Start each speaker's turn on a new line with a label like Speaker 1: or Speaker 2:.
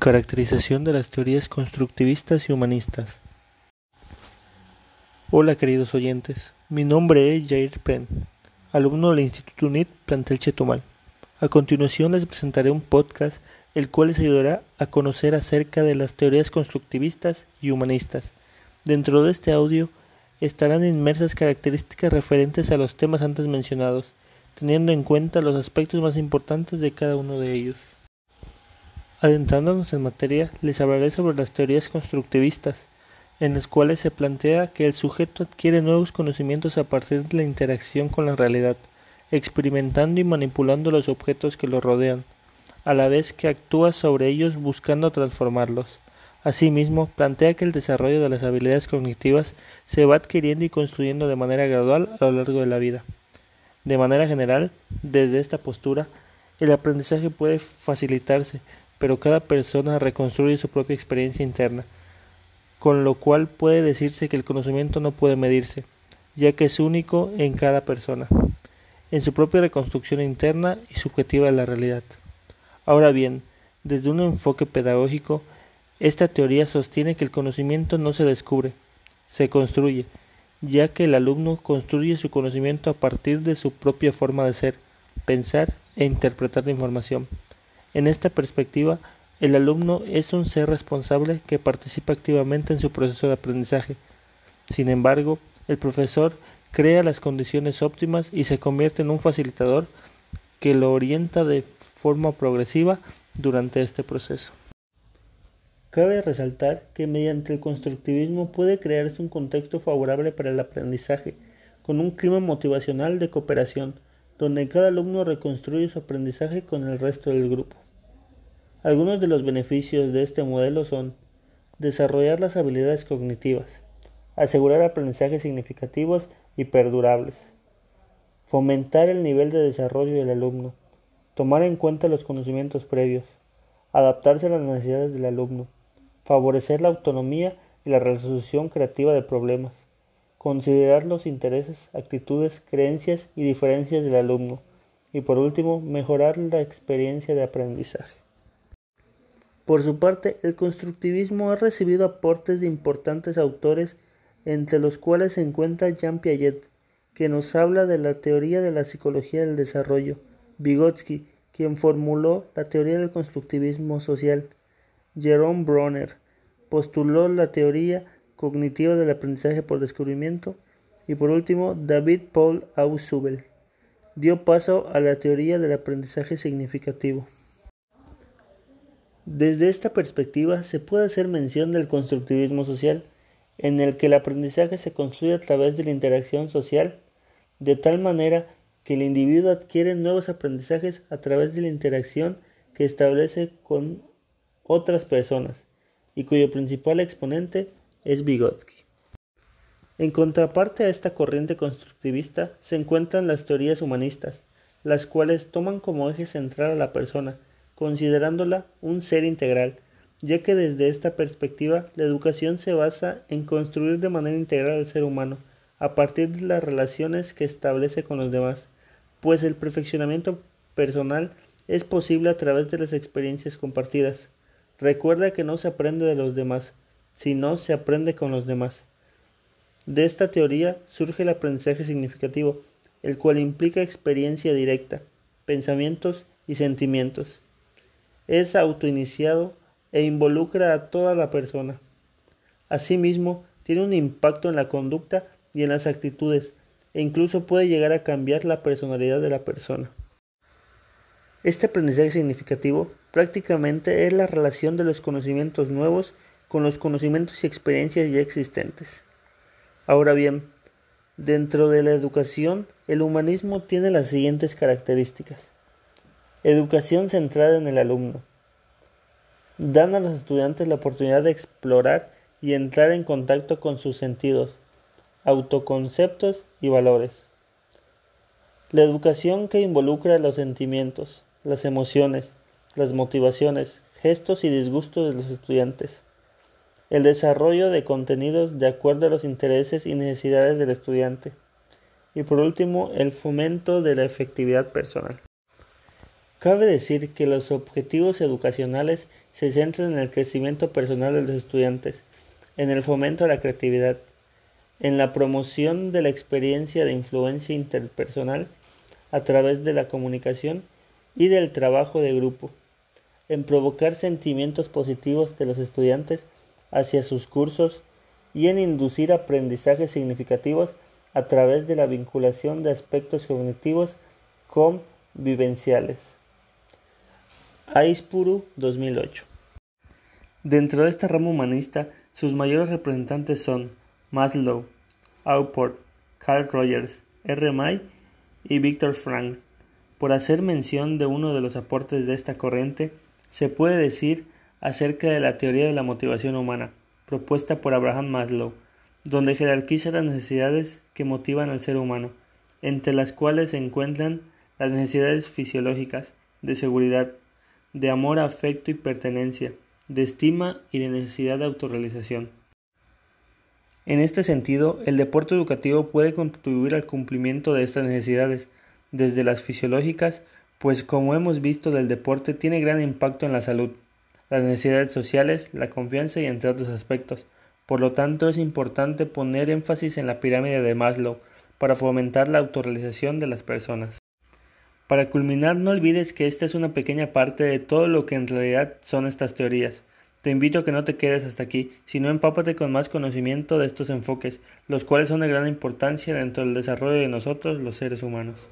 Speaker 1: Caracterización de las teorías constructivistas y humanistas. Hola queridos oyentes, mi nombre es Jair Penn, alumno del Instituto UNIT Plantel Chetumal. A continuación les presentaré un podcast el cual les ayudará a conocer acerca de las teorías constructivistas y humanistas. Dentro de este audio estarán inmersas características referentes a los temas antes mencionados, teniendo en cuenta los aspectos más importantes de cada uno de ellos. Adentrándonos en materia, les hablaré sobre las teorías constructivistas, en las cuales se plantea que el sujeto adquiere nuevos conocimientos a partir de la interacción con la realidad, experimentando y manipulando los objetos que lo rodean, a la vez que actúa sobre ellos buscando transformarlos. Asimismo, plantea que el desarrollo de las habilidades cognitivas se va adquiriendo y construyendo de manera gradual a lo largo de la vida. De manera general, desde esta postura, el aprendizaje puede facilitarse pero cada persona reconstruye su propia experiencia interna, con lo cual puede decirse que el conocimiento no puede medirse, ya que es único en cada persona, en su propia reconstrucción interna y subjetiva de la realidad. Ahora bien, desde un enfoque pedagógico, esta teoría sostiene que el conocimiento no se descubre, se construye, ya que el alumno construye su conocimiento a partir de su propia forma de ser, pensar e interpretar la información. En esta perspectiva, el alumno es un ser responsable que participa activamente en su proceso de aprendizaje. Sin embargo, el profesor crea las condiciones óptimas y se convierte en un facilitador que lo orienta de forma progresiva durante este proceso. Cabe resaltar que mediante el constructivismo puede crearse un contexto favorable para el aprendizaje, con un clima motivacional de cooperación, donde cada alumno reconstruye su aprendizaje con el resto del grupo. Algunos de los beneficios de este modelo son desarrollar las habilidades cognitivas, asegurar aprendizajes significativos y perdurables, fomentar el nivel de desarrollo del alumno, tomar en cuenta los conocimientos previos, adaptarse a las necesidades del alumno, favorecer la autonomía y la resolución creativa de problemas, considerar los intereses, actitudes, creencias y diferencias del alumno y por último mejorar la experiencia de aprendizaje. Por su parte, el constructivismo ha recibido aportes de importantes autores entre los cuales se encuentra Jean Piaget, que nos habla de la teoría de la psicología del desarrollo, Vygotsky, quien formuló la teoría del constructivismo social, Jerome Bronner postuló la teoría cognitiva del aprendizaje por descubrimiento y por último David Paul Ausubel dio paso a la teoría del aprendizaje significativo. Desde esta perspectiva se puede hacer mención del constructivismo social, en el que el aprendizaje se construye a través de la interacción social, de tal manera que el individuo adquiere nuevos aprendizajes a través de la interacción que establece con otras personas, y cuyo principal exponente es Vygotsky. En contraparte a esta corriente constructivista se encuentran las teorías humanistas, las cuales toman como eje central a la persona, considerándola un ser integral, ya que desde esta perspectiva la educación se basa en construir de manera integral al ser humano, a partir de las relaciones que establece con los demás, pues el perfeccionamiento personal es posible a través de las experiencias compartidas. Recuerda que no se aprende de los demás, sino se aprende con los demás. De esta teoría surge el aprendizaje significativo, el cual implica experiencia directa, pensamientos y sentimientos. Es autoiniciado e involucra a toda la persona. Asimismo, tiene un impacto en la conducta y en las actitudes, e incluso puede llegar a cambiar la personalidad de la persona. Este aprendizaje significativo prácticamente es la relación de los conocimientos nuevos con los conocimientos y experiencias ya existentes. Ahora bien, dentro de la educación, el humanismo tiene las siguientes características. Educación centrada en el alumno. Dan a los estudiantes la oportunidad de explorar y entrar en contacto con sus sentidos, autoconceptos y valores. La educación que involucra los sentimientos, las emociones, las motivaciones, gestos y disgustos de los estudiantes el desarrollo de contenidos de acuerdo a los intereses y necesidades del estudiante. Y por último, el fomento de la efectividad personal. Cabe decir que los objetivos educacionales se centran en el crecimiento personal de los estudiantes, en el fomento de la creatividad, en la promoción de la experiencia de influencia interpersonal a través de la comunicación y del trabajo de grupo, en provocar sentimientos positivos de los estudiantes hacia sus cursos y en inducir aprendizajes significativos a través de la vinculación de aspectos cognitivos con vivenciales. Aispuru 2008 Dentro de esta rama humanista, sus mayores representantes son Maslow, Auport, Carl Rogers, R. May y Viktor Frank. Por hacer mención de uno de los aportes de esta corriente, se puede decir acerca de la teoría de la motivación humana, propuesta por Abraham Maslow, donde jerarquiza las necesidades que motivan al ser humano, entre las cuales se encuentran las necesidades fisiológicas, de seguridad, de amor, afecto y pertenencia, de estima y de necesidad de autorrealización. En este sentido, el deporte educativo puede contribuir al cumplimiento de estas necesidades, desde las fisiológicas, pues como hemos visto del deporte tiene gran impacto en la salud, las necesidades sociales, la confianza y entre otros aspectos. Por lo tanto, es importante poner énfasis en la pirámide de Maslow para fomentar la autorrealización de las personas. Para culminar, no olvides que esta es una pequeña parte de todo lo que en realidad son estas teorías. Te invito a que no te quedes hasta aquí, sino empápate con más conocimiento de estos enfoques, los cuales son de gran importancia dentro del desarrollo de nosotros los seres humanos.